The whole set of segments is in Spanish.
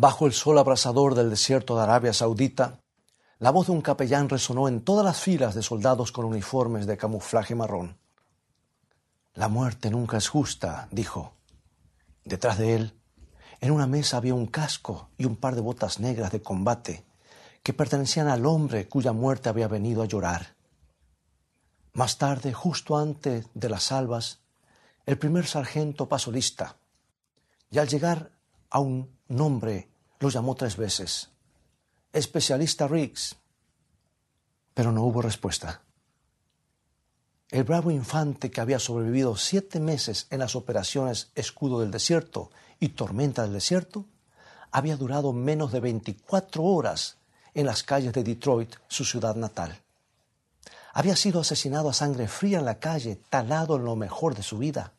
Bajo el sol abrasador del desierto de Arabia Saudita, la voz de un capellán resonó en todas las filas de soldados con uniformes de camuflaje marrón. La muerte nunca es justa, dijo. Detrás de él, en una mesa había un casco y un par de botas negras de combate que pertenecían al hombre cuya muerte había venido a llorar. Más tarde, justo antes de las albas, el primer sargento pasó lista y al llegar a un nombre lo llamó tres veces. Especialista Riggs. Pero no hubo respuesta. El bravo infante que había sobrevivido siete meses en las operaciones Escudo del Desierto y Tormenta del Desierto, había durado menos de 24 horas en las calles de Detroit, su ciudad natal. Había sido asesinado a sangre fría en la calle, talado en lo mejor de su vida.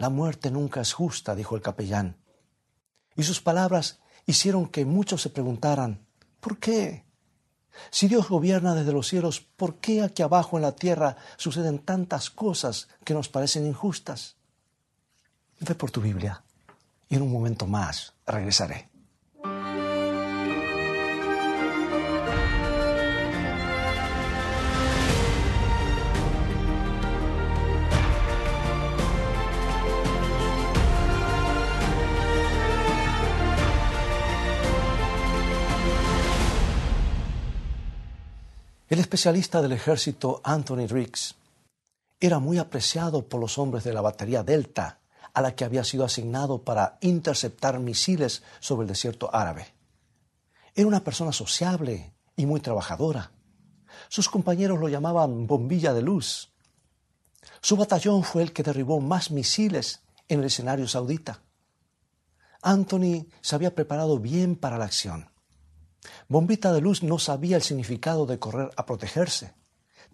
La muerte nunca es justa, dijo el capellán. Y sus palabras hicieron que muchos se preguntaran, ¿por qué? Si Dios gobierna desde los cielos, ¿por qué aquí abajo en la tierra suceden tantas cosas que nos parecen injustas? Ve por tu Biblia y en un momento más regresaré. El especialista del ejército Anthony Riggs era muy apreciado por los hombres de la batería Delta, a la que había sido asignado para interceptar misiles sobre el desierto árabe. Era una persona sociable y muy trabajadora. Sus compañeros lo llamaban bombilla de luz. Su batallón fue el que derribó más misiles en el escenario saudita. Anthony se había preparado bien para la acción. Bombita de Luz no sabía el significado de correr a protegerse.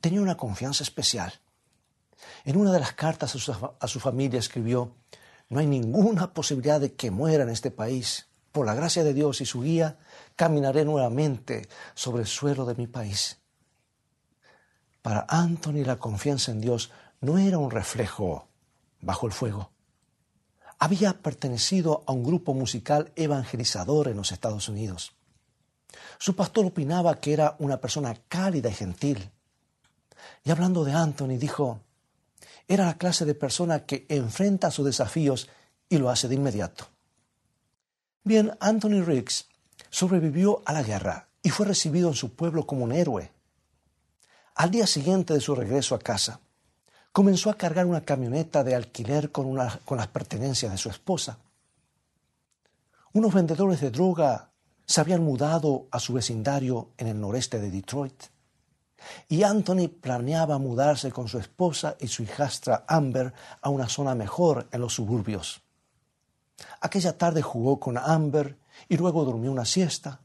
Tenía una confianza especial. En una de las cartas a su, familia escribió, no hay ninguna posibilidad de que muera en este país. Por la gracia de Dios y su guía, caminaré nuevamente sobre el suelo de mi país. Para Anthony la confianza en Dios no era un reflejo bajo el fuego. Había pertenecido a un grupo musical evangelizador en los Estados Unidos. Su pastor opinaba que era una persona cálida y gentil. Y hablando de Anthony, dijo, era la clase de persona que enfrenta sus desafíos y lo hace de inmediato. Bien, Anthony Riggs sobrevivió a la guerra y fue recibido en su pueblo como un héroe. Al día siguiente de su regreso a casa, comenzó a cargar una camioneta de alquiler con, con las pertenencias de su esposa. Unos vendedores de droga se habían mudado a su vecindario en el noreste de Detroit. Y Anthony planeaba mudarse con su esposa y su hijastra Amber a una zona mejor en los suburbios. Aquella tarde jugó con Amber y luego durmió una siesta.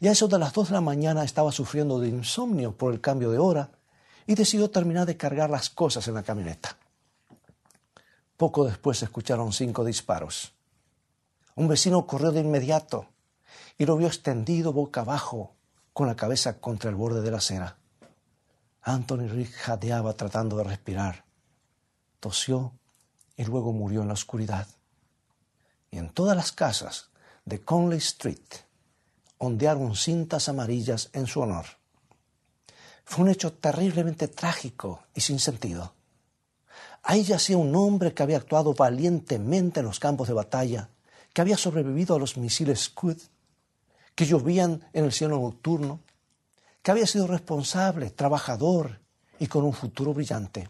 Y a eso de las dos de la mañana estaba sufriendo de insomnio por el cambio de hora y decidió terminar de cargar las cosas en la camioneta. Poco después se escucharon cinco disparos. Un vecino corrió de inmediato y lo vio extendido boca abajo, con la cabeza contra el borde de la acera. Anthony Rick jadeaba tratando de respirar. Tosió y luego murió en la oscuridad. Y en todas las casas de Conley Street ondearon cintas amarillas en su honor. Fue un hecho terriblemente trágico y sin sentido. Ahí yacía un hombre que había actuado valientemente en los campos de batalla, que había sobrevivido a los misiles Scud que llovían en el cielo nocturno, que había sido responsable, trabajador y con un futuro brillante.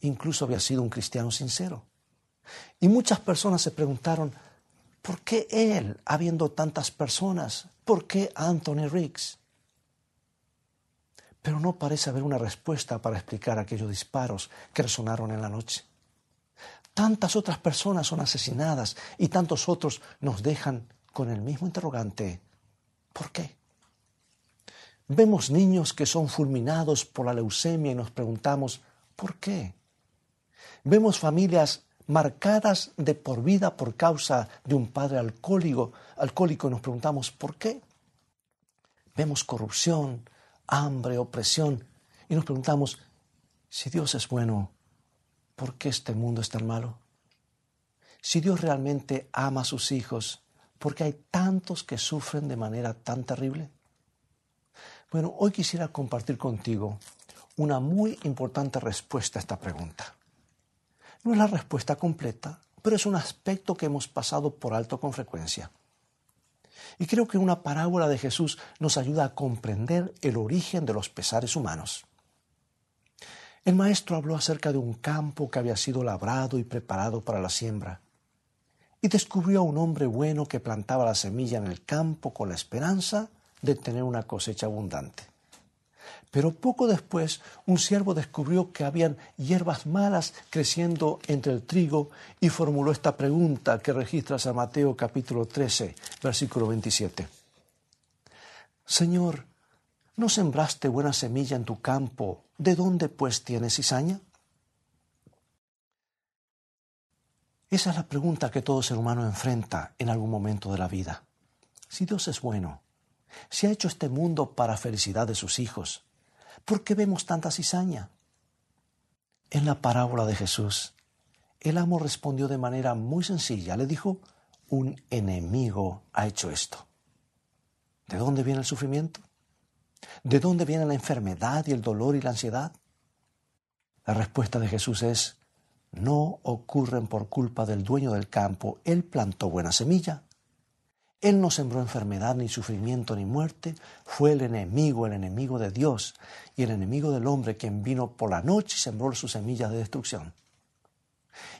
Incluso había sido un cristiano sincero. Y muchas personas se preguntaron, ¿por qué él, habiendo tantas personas? ¿Por qué Anthony Riggs? Pero no parece haber una respuesta para explicar aquellos disparos que resonaron en la noche. Tantas otras personas son asesinadas y tantos otros nos dejan con el mismo interrogante, ¿por qué? Vemos niños que son fulminados por la leucemia y nos preguntamos, ¿por qué? Vemos familias marcadas de por vida por causa de un padre alcohólico, alcohólico y nos preguntamos, ¿por qué? Vemos corrupción, hambre, opresión y nos preguntamos, si Dios es bueno, ¿por qué este mundo es tan malo? Si Dios realmente ama a sus hijos, ¿por qué hay tantos que sufren de manera tan terrible? Bueno, hoy quisiera compartir contigo una muy importante respuesta a esta pregunta. No es la respuesta completa, pero es un aspecto que hemos pasado por alto con frecuencia. Y creo que una parábola de Jesús nos ayuda a comprender el origen de los pesares humanos. El maestro habló acerca de un campo que había sido labrado y preparado para la siembra, y descubrió a un hombre bueno que plantaba la semilla en el campo con la esperanza de tener una cosecha abundante. Pero poco después un siervo descubrió que habían hierbas malas creciendo entre el trigo y formuló esta pregunta que registra San Mateo capítulo 13, versículo 27. Señor, ¿no sembraste buena semilla en tu campo? ¿De dónde pues tienes cizaña? Esa es la pregunta que todo ser humano enfrenta en algún momento de la vida. Si Dios es bueno, si ha hecho este mundo para felicidad de sus hijos, ¿por qué vemos tanta cizaña? En la parábola de Jesús, el amo respondió de manera muy sencilla. Le dijo, un enemigo ha hecho esto. ¿De dónde viene el sufrimiento? ¿De dónde viene la enfermedad y el dolor y la ansiedad? La respuesta de Jesús es, no ocurren por culpa del dueño del campo. Él plantó buena semilla. Él no sembró enfermedad, ni sufrimiento, ni muerte. Fue el enemigo, el enemigo de Dios y el enemigo del hombre quien vino por la noche y sembró sus semillas de destrucción.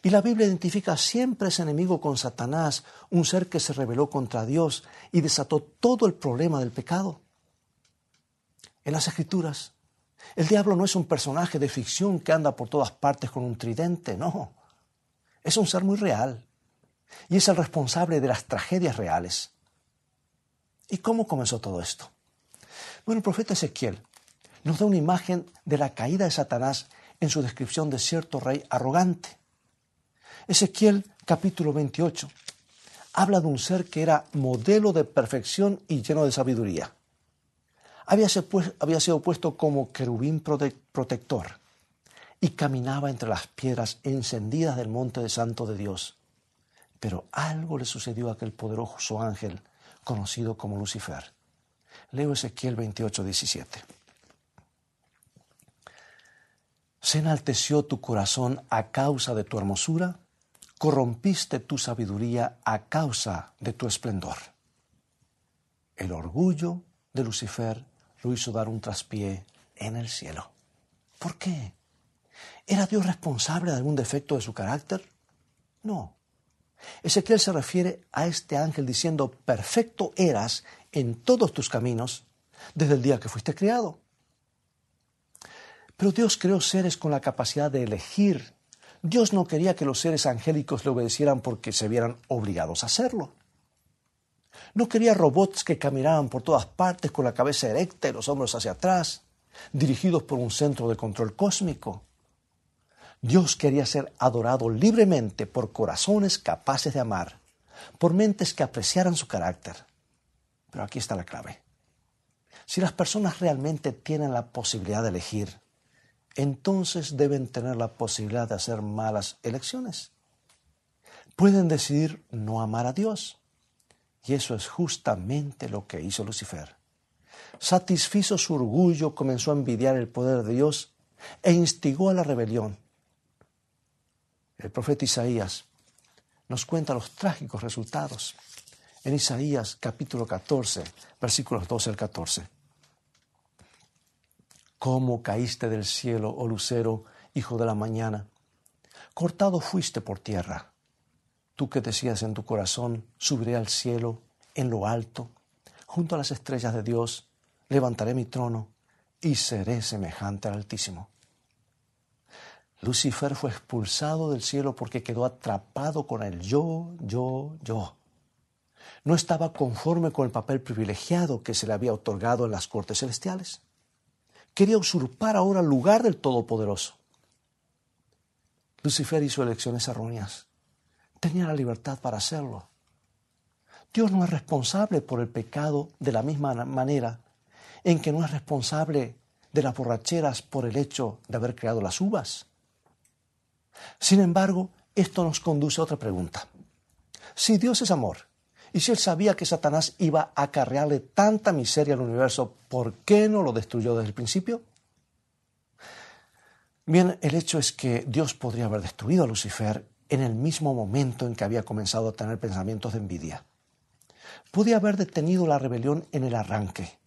Y la Biblia identifica siempre ese enemigo con Satanás, un ser que se rebeló contra Dios y desató todo el problema del pecado. En las Escrituras, el diablo no es un personaje de ficción que anda por todas partes con un tridente, no. Es un ser muy real y es el responsable de las tragedias reales. ¿Y cómo comenzó todo esto? Bueno, el profeta Ezequiel nos da una imagen de la caída de Satanás en su descripción de cierto rey arrogante. Ezequiel capítulo 28 habla de un ser que era modelo de perfección y lleno de sabiduría. Había, sido puesto como querubín protector y caminaba entre las piedras encendidas del monte de santo de Dios. Pero algo le sucedió a aquel poderoso ángel conocido como Lucifer. Leo Ezequiel 28, 17. ¿Se enalteció tu corazón a causa de tu hermosura? ¿Corrompiste tu sabiduría a causa de tu esplendor? El orgullo de Lucifer lo hizo dar un traspié en el cielo. ¿Por qué? ¿Era Dios responsable de algún defecto de su carácter? No. Ezequiel se refiere a este ángel diciendo, perfecto eras en todos tus caminos desde el día que fuiste criado. Pero Dios creó seres con la capacidad de elegir. Dios no quería que los seres angélicos le obedecieran porque se vieran obligados a hacerlo. No quería robots que caminaran por todas partes con la cabeza erecta y los hombros hacia atrás, dirigidos por un centro de control cósmico. Dios quería ser adorado libremente por corazones capaces de amar, por mentes que apreciaran su carácter. Pero aquí está la clave. Si las personas realmente tienen la posibilidad de elegir, entonces deben tener la posibilidad de hacer malas elecciones. Pueden decidir no amar a Dios. Y eso es justamente lo que hizo Lucifer. Satisfizo su orgullo, comenzó a envidiar el poder de Dios e instigó a la rebelión el profeta Isaías nos cuenta los trágicos resultados. En Isaías capítulo 14, versículos 12 al 14. ¿Cómo caíste del cielo, oh lucero, hijo de la mañana? Cortado fuiste por tierra. Tú que decías en tu corazón, subiré al cielo, en lo alto, junto a las estrellas de Dios, levantaré mi trono y seré semejante al Altísimo. Lucifer fue expulsado del cielo porque quedó atrapado con el yo, yo, yo. No estaba conforme con el papel privilegiado que se le había otorgado en las cortes celestiales. Quería usurpar ahora el lugar del Todopoderoso. Lucifer hizo elecciones erróneas. Tenía la libertad para hacerlo. Dios no es responsable por el pecado de la misma manera en que no es responsable de las borracheras por el hecho de haber creado las uvas. Sin embargo, esto nos conduce a otra pregunta. Si Dios es amor, y si él sabía que Satanás iba a acarrearle tanta miseria al universo, ¿por qué no lo destruyó desde el principio? Bien, el hecho es que Dios podría haber destruido a Lucifer en el mismo momento en que había comenzado a tener pensamientos de envidia. Podía haber detenido la rebelión en el arranque.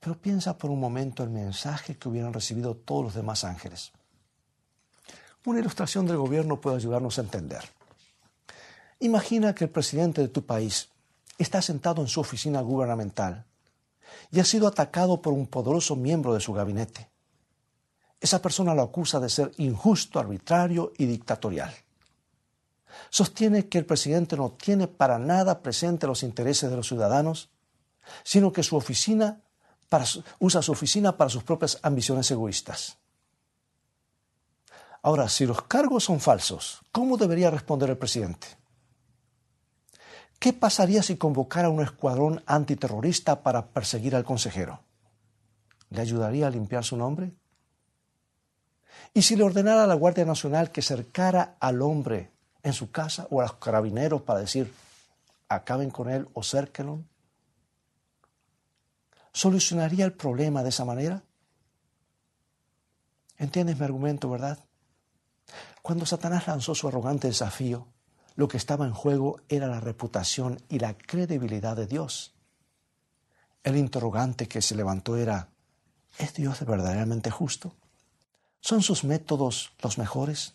Pero piensa por un momento el mensaje que hubieran recibido todos los demás ángeles. Una ilustración del gobierno puede ayudarnos a entender. Imagina que el presidente de tu país está sentado en su oficina gubernamental y ha sido atacado por un poderoso miembro de su gabinete. Esa persona lo acusa de ser injusto, arbitrario y dictatorial. Sostiene que el presidente no tiene para nada presente los intereses de los ciudadanos, sino que su oficina usa su oficina para sus propias ambiciones egoístas. Ahora, si los cargos son falsos, ¿cómo debería responder el presidente? ¿Qué pasaría si convocara un escuadrón antiterrorista para perseguir al consejero? ¿Le ayudaría a limpiar su nombre? ¿Y si le ordenara a la Guardia Nacional que cercara al hombre en su casa o a los carabineros para decir, acaben con él o cérquenlo? ¿Solucionaría el problema de esa manera? ¿Entiendes mi argumento, verdad? Cuando Satanás lanzó su arrogante desafío, lo que estaba en juego era la reputación y la credibilidad de Dios. El interrogante que se levantó era, ¿es Dios verdaderamente justo? ¿Son sus métodos los mejores?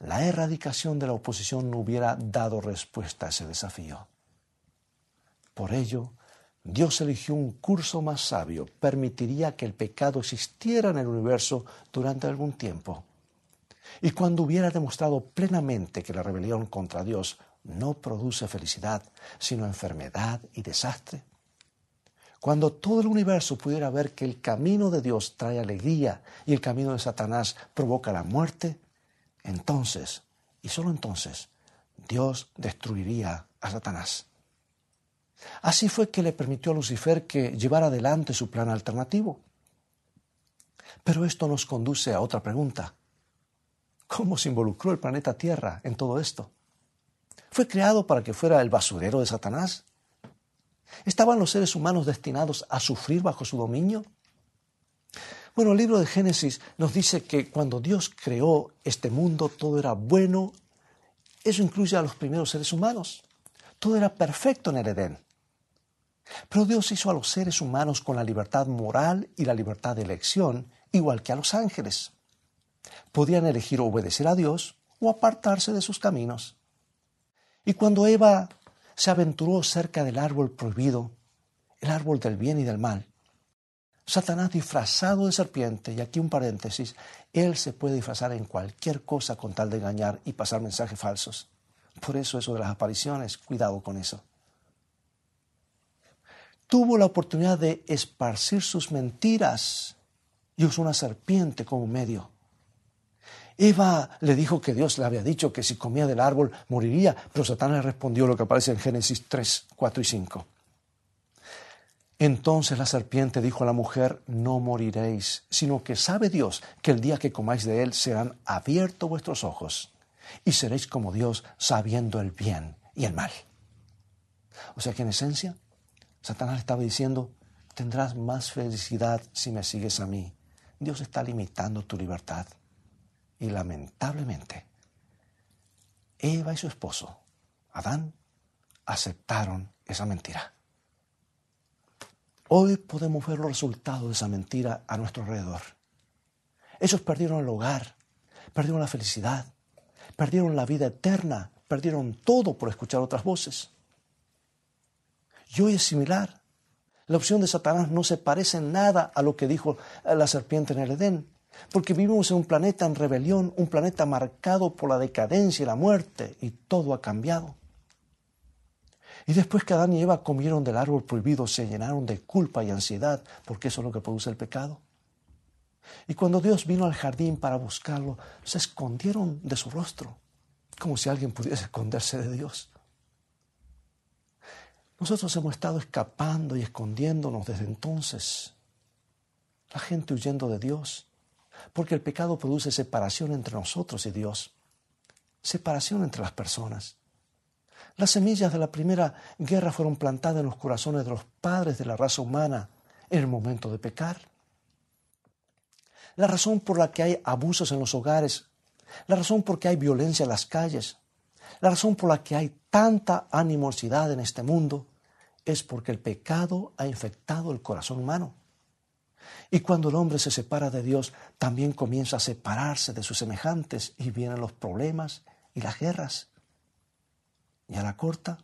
La erradicación de la oposición no hubiera dado respuesta a ese desafío. Por ello, Dios eligió un curso más sabio, permitiría que el pecado existiera en el universo durante algún tiempo y cuando hubiera demostrado plenamente que la rebelión contra Dios no produce felicidad, sino enfermedad y desastre, cuando todo el universo pudiera ver que el camino de Dios trae alegría y el camino de Satanás provoca la muerte, entonces, y solo entonces, Dios destruiría a Satanás. Así fue que le permitió a Lucifer que llevara adelante su plan alternativo. Pero esto nos conduce a otra pregunta. ¿Cómo se involucró el planeta Tierra en todo esto? ¿Fue creado para que fuera el basurero de Satanás? ¿Estaban los seres humanos destinados a sufrir bajo su dominio? Bueno, el libro de Génesis nos dice que cuando Dios creó este mundo todo era bueno. Eso incluye a los primeros seres humanos. Todo era perfecto en el Edén. Pero Dios hizo a los seres humanos con la libertad moral y la libertad de elección, igual que a los ángeles podían elegir obedecer a Dios o apartarse de sus caminos. Y cuando Eva se aventuró cerca del árbol prohibido, el árbol del bien y del mal, Satanás disfrazado de serpiente, y aquí un paréntesis, él se puede disfrazar en cualquier cosa con tal de engañar y pasar mensajes falsos. Por eso eso de las apariciones, cuidado con eso. Tuvo la oportunidad de esparcir sus mentiras y usó una serpiente como medio. Eva le dijo que Dios le había dicho que si comía del árbol moriría, pero Satanás respondió lo que aparece en Génesis 3, 4 y 5. Entonces la serpiente dijo a la mujer, no moriréis, sino que sabe Dios que el día que comáis de él serán abiertos vuestros ojos y seréis como Dios sabiendo el bien y el mal. O sea que en esencia, Satanás estaba diciendo, tendrás más felicidad si me sigues a mí. Dios está limitando tu libertad. Y lamentablemente, Eva y su esposo, Adán, aceptaron esa mentira. Hoy podemos ver los resultados de esa mentira a nuestro alrededor. Ellos perdieron el hogar, perdieron la felicidad, perdieron la vida eterna, perdieron todo por escuchar otras voces. Y hoy es similar. La opción de Satanás no se parece en nada a lo que dijo la serpiente en el Edén. Porque vivimos en un planeta en rebelión, un planeta marcado por la decadencia y la muerte, y todo ha cambiado. Y después que Adán y Eva comieron del árbol prohibido, se llenaron de culpa y ansiedad, porque eso es lo que produce el pecado. Y cuando Dios vino al jardín para buscarlo, se escondieron de su rostro, como si alguien pudiese esconderse de Dios. Nosotros hemos estado escapando y escondiéndonos desde entonces. La gente huyendo de Dios, porque el pecado produce separación entre nosotros y Dios. separación entre las personas. Las semillas de la primera guerra fueron plantadas en los corazones de los padres de la raza humana en el momento de pecar. La razón por la que hay abusos en los hogares, la razón por la que hay violencia en las calles, la razón por la que hay tanta animosidad en este mundo es porque el pecado ha infectado el corazón humano. Y cuando el hombre se separa de Dios, también comienza a separarse de sus semejantes y vienen los problemas y las guerras. Y a la corta,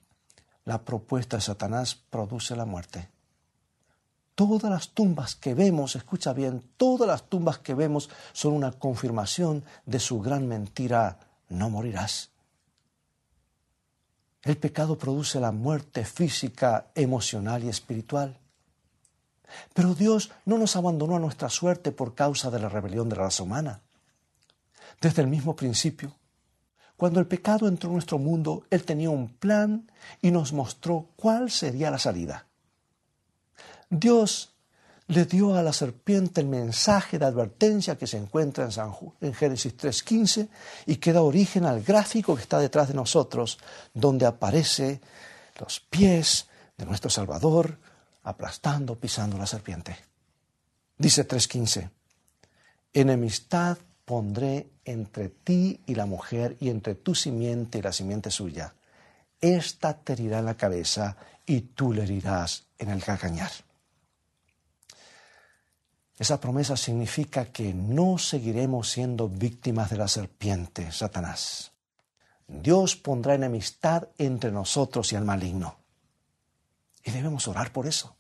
la propuesta de Satanás produce la muerte. Todas las tumbas que vemos, escucha bien, todas las tumbas que vemos son una confirmación de su gran mentira, no morirás. El pecado produce la muerte física, emocional y espiritual. Pero Dios no nos abandonó a nuestra suerte por causa de la rebelión de la raza humana. Desde el mismo principio, cuando el pecado entró en nuestro mundo, Él tenía un plan y nos mostró cuál sería la salida. Dios le dio a la serpiente el mensaje de advertencia que se encuentra en, San, en Génesis 3.15 y que da origen al gráfico que está detrás de nosotros, donde aparece los pies de nuestro Salvador aplastando, pisando la serpiente. Dice 3.15, enemistad pondré entre ti y la mujer y entre tu simiente y la simiente suya. Esta te herirá en la cabeza y tú le herirás en el calcañar. Esa promesa significa que no seguiremos siendo víctimas de la serpiente, Satanás. Dios pondrá enemistad entre nosotros y el maligno. Y debemos orar por eso.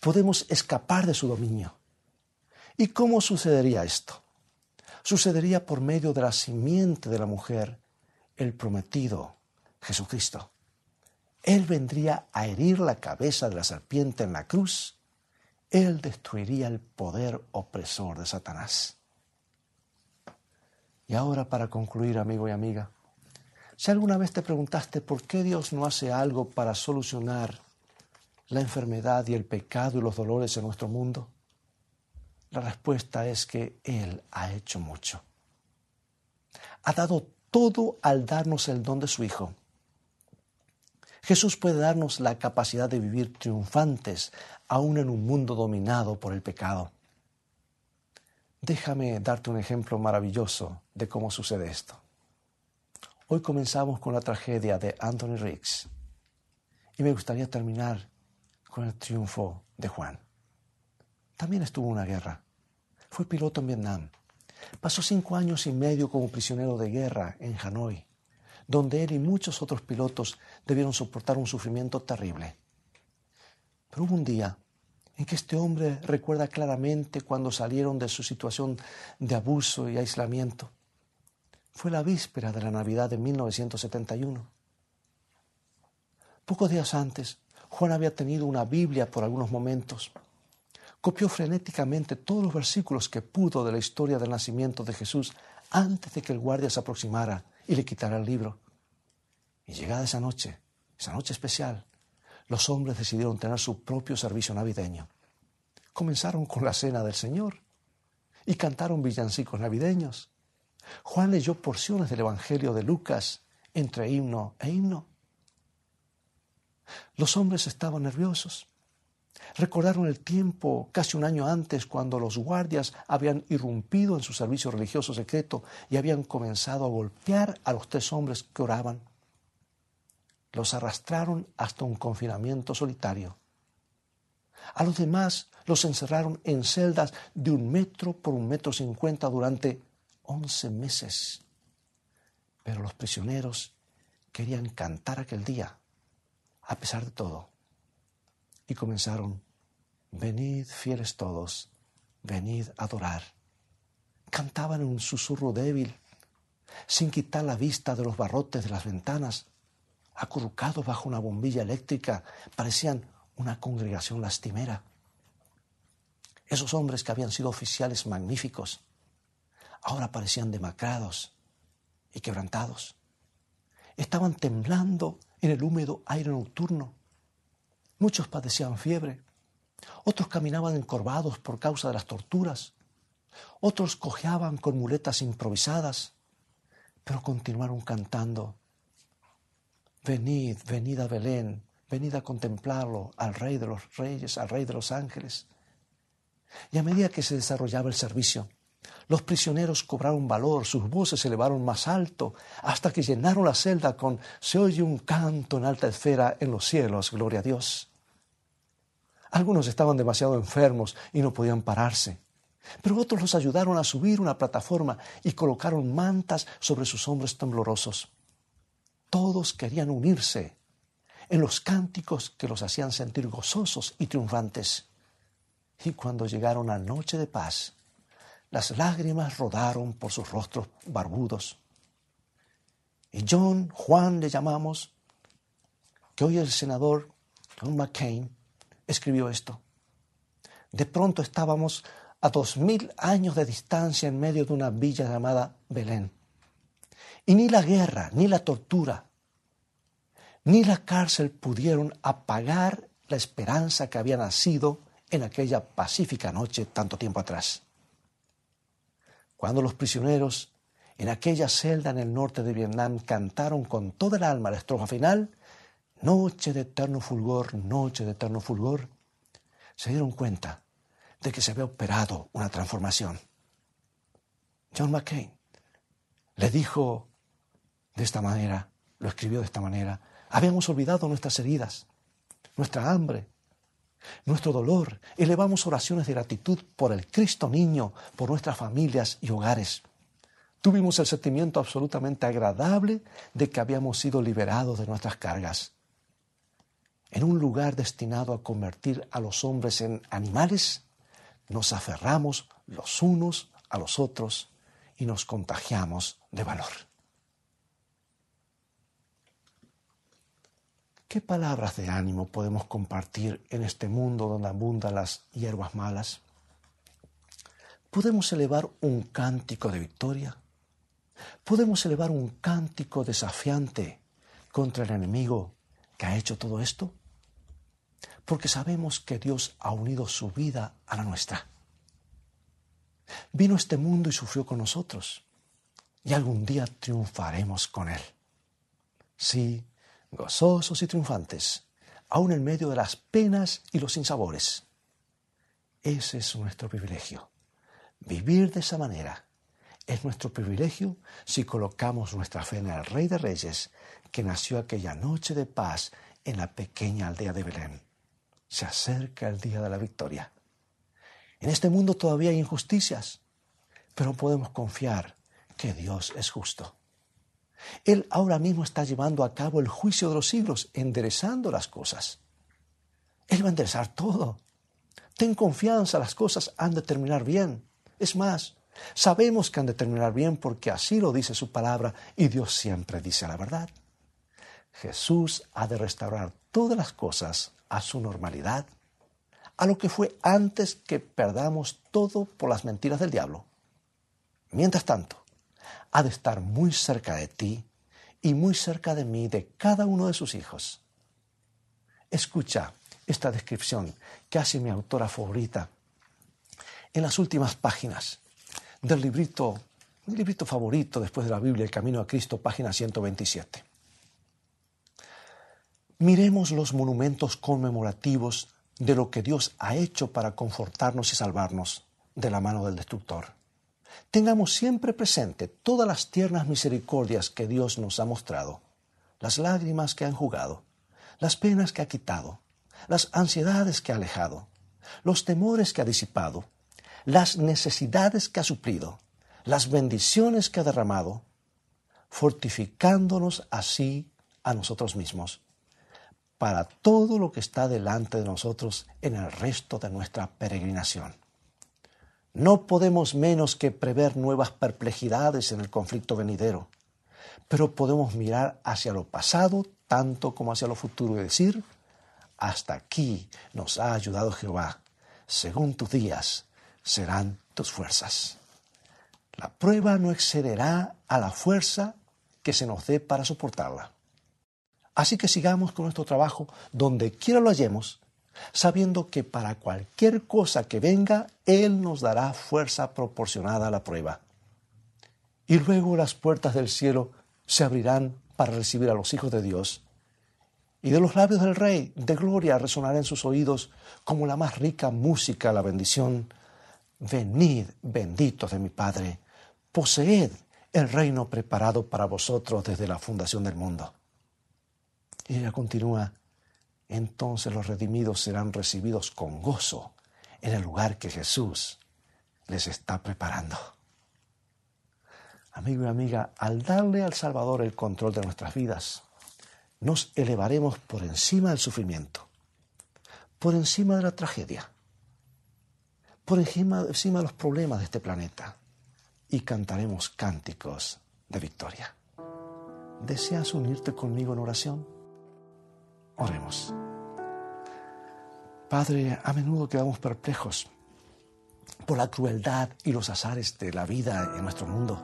Podemos escapar de su dominio. ¿Y cómo sucedería esto? Sucedería por medio de la simiente de la mujer, el prometido, Jesucristo. Él vendría a herir la cabeza de la serpiente en la cruz él destruiría el poder opresor de Satanás. Y ahora para concluir, amigo y amiga, si alguna vez te preguntaste por qué Dios no hace algo para solucionar la enfermedad y el pecado y los dolores en nuestro mundo, la respuesta es que Él ha hecho mucho. Ha dado todo al darnos el don de su Hijo. Jesús puede darnos la capacidad de vivir triunfantes aún en un mundo dominado por el pecado. Déjame darte un ejemplo maravilloso de cómo sucede esto. Hoy comenzamos con la tragedia de Anthony Riggs y me gustaría terminar con el triunfo de Juan. También estuvo en una guerra. Fue piloto en Vietnam. Pasó cinco años y medio como prisionero de guerra en Hanoi, donde él y muchos otros pilotos debieron soportar un sufrimiento terrible. Pero hubo un día en que este hombre recuerda claramente cuando salieron de su situación de abuso y aislamiento. Fue la víspera de la Navidad de 1971. Pocos días antes, Juan había tenido una Biblia por algunos momentos. Copió frenéticamente todos los versículos que pudo de la historia del nacimiento de Jesús antes de que el guardia se aproximara y le quitara el libro. Y llegada esa noche, esa noche especial, los hombres decidieron tener su propio servicio navideño. Comenzaron con la cena del Señor y cantaron villancicos navideños. Juan leyó porciones del Evangelio de Lucas entre himno e himno. Los hombres estaban nerviosos. Recordaron el tiempo casi un año antes cuando los guardias habían irrumpido en su servicio religioso secreto y habían comenzado a golpear a los tres hombres que oraban los arrastraron hasta un confinamiento solitario. A los demás los encerraron en celdas de un metro por un metro cincuenta durante once meses. Pero los prisioneros querían cantar aquel día, a pesar de todo. Y comenzaron, venid fieles todos, venid a adorar. Cantaban en un susurro débil, sin quitar la vista de los barrotes de las ventanas acurrucados bajo una bombilla eléctrica, parecían una congregación lastimera. Esos hombres que habían sido oficiales magníficos, ahora parecían demacrados y quebrantados. Estaban temblando en el húmedo aire nocturno. Muchos padecían fiebre, otros caminaban encorvados por causa de las torturas, otros cojeaban con muletas improvisadas, pero continuaron cantando, venid, venid a Belén, venid a contemplarlo, al Rey de los Reyes, al Rey de los Ángeles. Y a medida que se desarrollaba el servicio, los prisioneros cobraron valor, sus voces se elevaron más alto, hasta que llenaron la celda con se oye un canto en alta esfera en los cielos, gloria a Dios. Algunos estaban demasiado enfermos y no podían pararse, pero otros los ayudaron a subir una plataforma y colocaron mantas sobre sus hombros temblorosos. Todos querían unirse en los cánticos que los hacían sentir gozosos y triunfantes. Y cuando llegaron a noche de paz, las lágrimas rodaron por sus rostros barbudos. Y John, Juan le llamamos, que hoy el senador John McCain escribió esto. De pronto estábamos a dos mil años de distancia en medio de una villa llamada Belén. Y ni la guerra, ni la tortura, ni la cárcel pudieron apagar la esperanza que había nacido en aquella pacífica noche tanto tiempo atrás. Cuando los prisioneros en aquella celda en el norte de Vietnam cantaron con toda el alma la estrofa final, Noche de eterno fulgor, noche de eterno fulgor, se dieron cuenta de que se había operado una transformación. John McCain le dijo de esta manera, lo escribió de esta manera, habíamos olvidado nuestras heridas, nuestra hambre, nuestro dolor. Elevamos oraciones de gratitud por el Cristo niño, por nuestras familias y hogares. Tuvimos el sentimiento absolutamente agradable de que habíamos sido liberados de nuestras cargas. En un lugar destinado a convertir a los hombres en animales, nos aferramos los unos a los otros y nos contagiamos de valor. ¿Qué palabras de ánimo podemos compartir en este mundo donde abundan las hierbas malas? ¿Podemos elevar un cántico de victoria? ¿Podemos elevar un cántico desafiante contra el enemigo que ha hecho todo esto? Porque sabemos que Dios ha unido su vida a la nuestra. Vino a este mundo y sufrió con nosotros. Y algún día triunfaremos con Él. Sí, gozosos y triunfantes, aun en medio de las penas y los sinsabores. Ese es nuestro privilegio. Vivir de esa manera es nuestro privilegio si colocamos nuestra fe en el Rey de Reyes que nació aquella noche de paz en la pequeña aldea de Belén. Se acerca el día de la victoria. En este mundo todavía hay injusticias, pero podemos confiar que Dios es justo. Él ahora mismo está llevando a cabo el juicio de los siglos, enderezando las cosas. Él va a enderezar todo. Ten confianza, las cosas han de terminar bien. Es más, sabemos que han de terminar bien porque así lo dice su palabra y Dios siempre dice la verdad. Jesús ha de restaurar todas las cosas a su normalidad, a lo que fue antes que perdamos todo por las mentiras del diablo. Mientras tanto, ha de estar muy cerca de ti y muy cerca de mí, de cada uno de sus hijos. Escucha esta descripción que hace mi autora favorita en las últimas páginas del librito, mi librito favorito después de la Biblia, El Camino a Cristo, página 127. Miremos los monumentos conmemorativos de lo que Dios ha hecho para confortarnos y salvarnos de la mano del destructor tengamos siempre presente todas las tiernas misericordias que Dios nos ha mostrado, las lágrimas que ha enjugado, las penas que ha quitado, las ansiedades que ha alejado, los temores que ha disipado, las necesidades que ha suplido, las bendiciones que ha derramado, fortificándonos así a nosotros mismos, para todo lo que está delante de nosotros en el resto de nuestra peregrinación. No podemos menos que prever nuevas perplejidades en el conflicto venidero, pero podemos mirar hacia lo pasado tanto como hacia lo futuro y decir, hasta aquí nos ha ayudado Jehová, según tus días serán tus fuerzas. La prueba no excederá a la fuerza que se nos dé para soportarla. Así que sigamos con nuestro trabajo donde quiera lo hallemos sabiendo que para cualquier cosa que venga, Él nos dará fuerza proporcionada a la prueba. Y luego las puertas del cielo se abrirán para recibir a los hijos de Dios. Y de los labios del Rey de gloria resonará en sus oídos como la más rica música la bendición. Venid, benditos de mi Padre, poseed el reino preparado para vosotros desde la fundación del mundo. Y ella continúa, entonces los redimidos serán recibidos con gozo en el lugar que Jesús les está preparando. Amigo y amiga, al darle al Salvador el control de nuestras vidas, nos elevaremos por encima del sufrimiento, por encima de la tragedia, por encima, encima de los problemas de este planeta y cantaremos cánticos de victoria. ¿Deseas unirte conmigo en oración? Oremos. Padre, a menudo quedamos perplejos por la crueldad y los azares de la vida en nuestro mundo.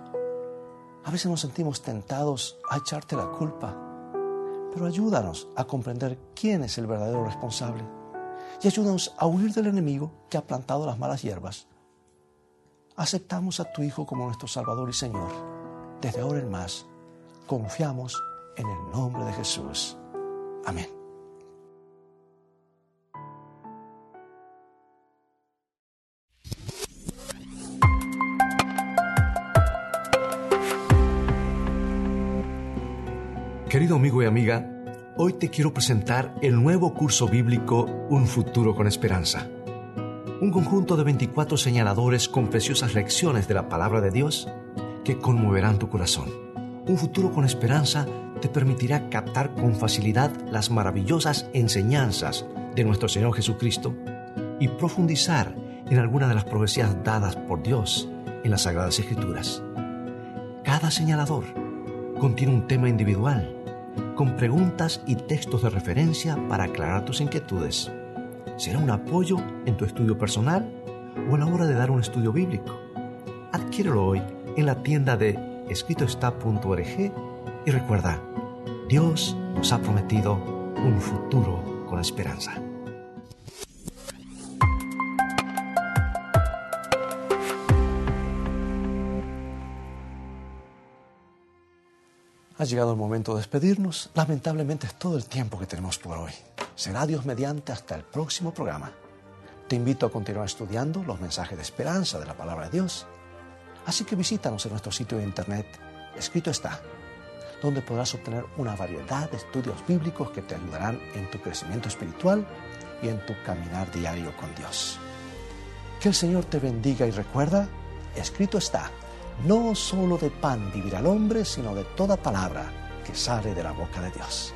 A veces nos sentimos tentados a echarte la culpa, pero ayúdanos a comprender quién es el verdadero responsable y ayúdanos a huir del enemigo que ha plantado las malas hierbas. Aceptamos a tu Hijo como nuestro Salvador y Señor. Desde ahora en más, confiamos en el nombre de Jesús. Amén. Amigo y amiga, hoy te quiero presentar el nuevo curso bíblico Un futuro con esperanza. Un conjunto de 24 señaladores con preciosas lecciones de la palabra de Dios que conmoverán tu corazón. Un futuro con esperanza te permitirá captar con facilidad las maravillosas enseñanzas de nuestro Señor Jesucristo y profundizar en algunas de las profecías dadas por Dios en las Sagradas Escrituras. Cada señalador contiene un tema individual con preguntas y textos de referencia para aclarar tus inquietudes. Será un apoyo en tu estudio personal o a la hora de dar un estudio bíblico. Adquiérelo hoy en la tienda de escritoestá.org y recuerda, Dios nos ha prometido un futuro con esperanza. Ha llegado el momento de despedirnos. Lamentablemente es todo el tiempo que tenemos por hoy. Será Dios mediante hasta el próximo programa. Te invito a continuar estudiando los mensajes de esperanza de la palabra de Dios. Así que visítanos en nuestro sitio de internet, escrito está, donde podrás obtener una variedad de estudios bíblicos que te ayudarán en tu crecimiento espiritual y en tu caminar diario con Dios. Que el Señor te bendiga y recuerda, escrito está no solo de pan vivirá el hombre, sino de toda palabra que sale de la boca de Dios.